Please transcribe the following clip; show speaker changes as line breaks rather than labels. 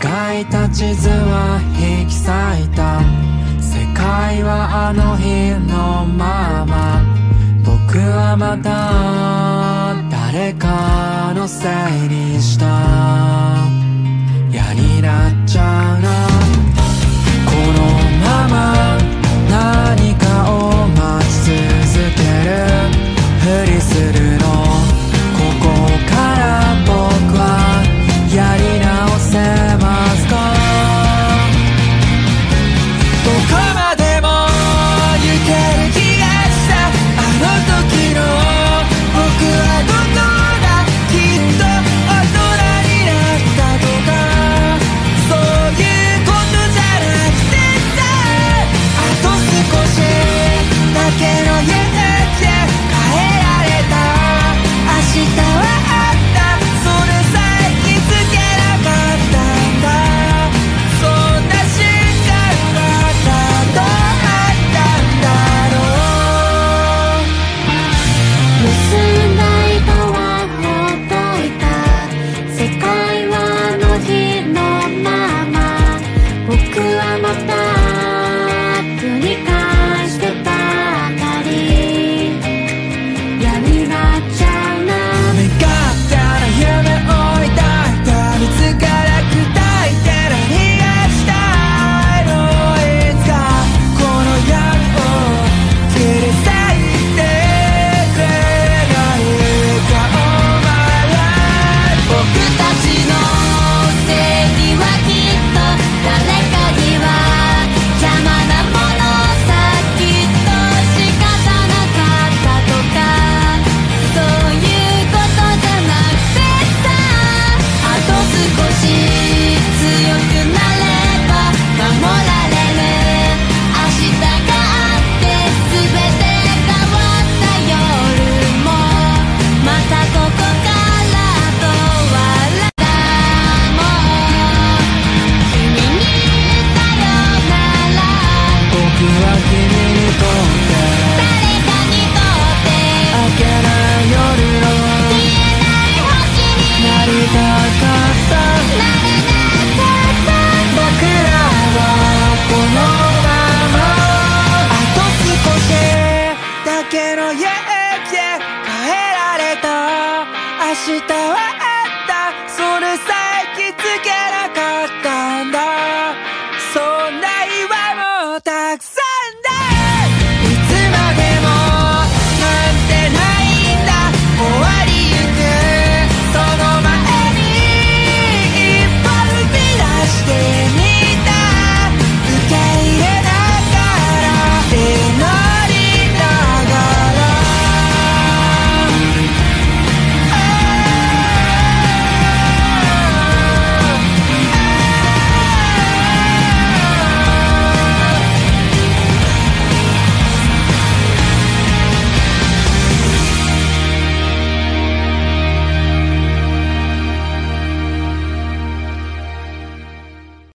描いた地図は引き裂いた世界はあの日のまま。僕はまた誰かのせいにした。けの家へ帰られた。明日はあった。それさえ気づけな
い